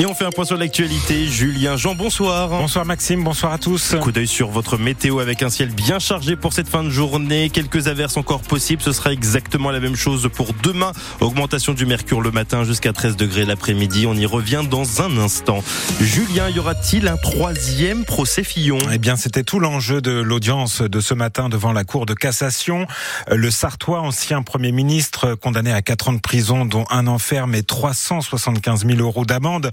Et on fait un point sur l'actualité. Julien Jean, bonsoir. Bonsoir Maxime, bonsoir à tous. Coup d'œil sur votre météo avec un ciel bien chargé pour cette fin de journée. Quelques averses encore possibles. Ce sera exactement la même chose pour demain. Augmentation du mercure le matin jusqu'à 13 degrés l'après-midi. On y revient dans un instant. Julien, y aura-t-il un troisième procès Fillon? Eh bien, c'était tout l'enjeu de l'audience de ce matin devant la Cour de cassation. Le Sartois, ancien Premier ministre, condamné à 4 ans de prison, dont un enferme et 375 000 euros d'amende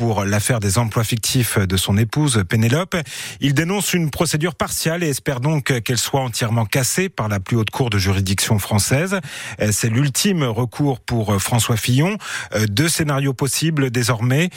pour l'affaire des emplois fictifs de son épouse Pénélope. Il dénonce une procédure partiale et espère donc qu'elle soit entièrement cassée par la plus haute cour de juridiction française. C'est l'ultime recours pour François Fillon. Deux scénarios possibles désormais.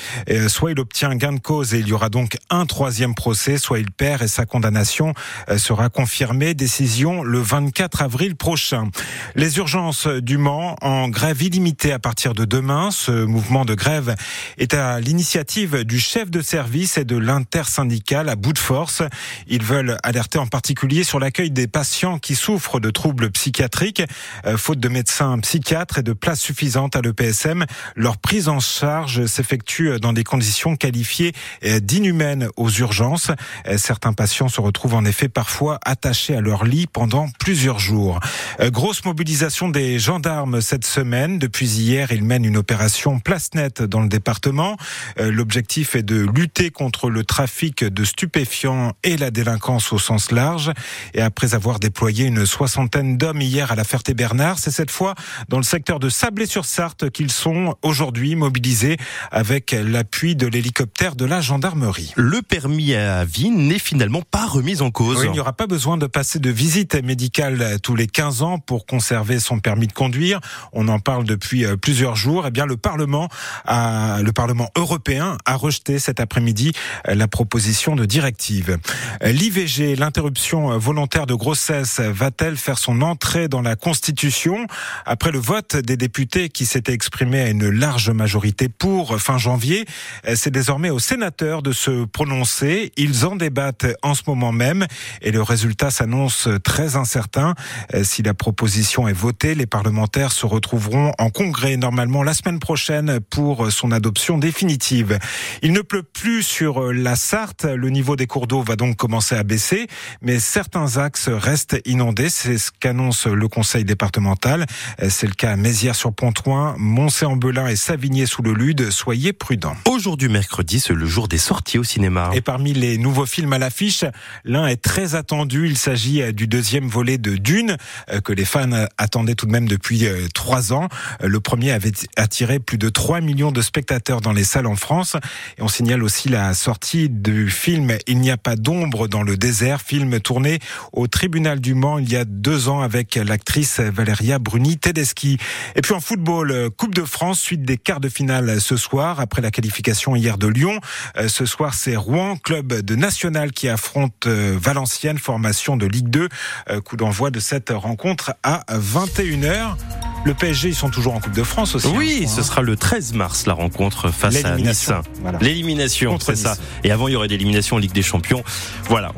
Soit il obtient gain de cause et il y aura donc un troisième procès, soit il perd et sa condamnation sera confirmée. Décision le 24 avril prochain. Les urgences du Mans en grève illimitée à partir de demain. Ce mouvement de grève est à l'initiative du chef de service et de l'intersyndicale à bout de force. Ils veulent alerter en particulier sur l'accueil des patients qui souffrent de troubles psychiatriques. Euh, faute de médecins psychiatres et de places suffisantes à l'EPSM, leur prise en charge s'effectue dans des conditions qualifiées euh, d'inhumaines aux urgences. Euh, certains patients se retrouvent en effet parfois attachés à leur lit pendant plusieurs jours. Grosse mobilisation des gendarmes cette semaine. Depuis hier, ils mènent une opération place nette dans le département. Euh, l'objectif est de lutter contre le trafic de stupéfiants et la délinquance au sens large. Et après avoir déployé une soixantaine d'hommes hier à la Ferté-Bernard, c'est cette fois dans le secteur de Sablé-sur-Sarthe qu'ils sont aujourd'hui mobilisés avec l'appui de l'hélicoptère de la gendarmerie. Le permis à vie n'est finalement pas remis en cause. il n'y aura pas besoin de passer de visite médicale tous les 15 ans pour conserver son permis de conduire. On en parle depuis euh, plusieurs jours. Eh bien, le Parlement a, le Parlement européen a rejeté cet après-midi euh, la proposition de directive. Euh, L'IVG, l'interruption volontaire de grossesse, va-t-elle faire son entrée dans la Constitution Après le vote des députés qui s'étaient exprimés à une large majorité pour fin janvier, euh, c'est désormais aux sénateurs de se prononcer. Ils en débattent en ce moment même et le résultat s'annonce très incertain. Si la proposition est votée, les parlementaires se retrouveront en congrès normalement la semaine prochaine pour son adoption définitive. Il ne pleut plus sur euh, la Sarthe. Le niveau des cours d'eau va donc commencer à baisser, mais certains axes restent inondés. C'est ce qu'annonce le conseil départemental. Euh, c'est le cas à Mézières-sur-Pontoin, Moncé-en-Belin et Savigné-sous-le-Lude. Soyez prudents. Aujourd'hui, mercredi, c'est le jour des sorties au cinéma. Et parmi les nouveaux films à l'affiche, l'un est très attendu. Il s'agit euh, du deuxième volet de Dune, que les fans attendaient tout de même depuis trois ans. Le premier avait attiré plus de 3 millions de spectateurs dans les salles en France. Et on signale aussi la sortie du film Il n'y a pas d'ombre dans le désert, film tourné au tribunal du Mans il y a deux ans avec l'actrice Valéria Bruni Tedeschi. Et puis en football, Coupe de France, suite des quarts de finale ce soir, après la qualification hier de Lyon. Euh, ce soir, c'est Rouen, club de national qui affronte euh, Valenciennes, formation de Ligue 2. Euh, coup d'envoi de cette rencontre à 21h. Le PSG, ils sont toujours en Coupe de France aussi. Oui, hein, ce sera le 13 mars la rencontre face à Nice. L'élimination, c'est ça. Et avant, il y aurait l'élimination en Ligue des Champions. Voilà.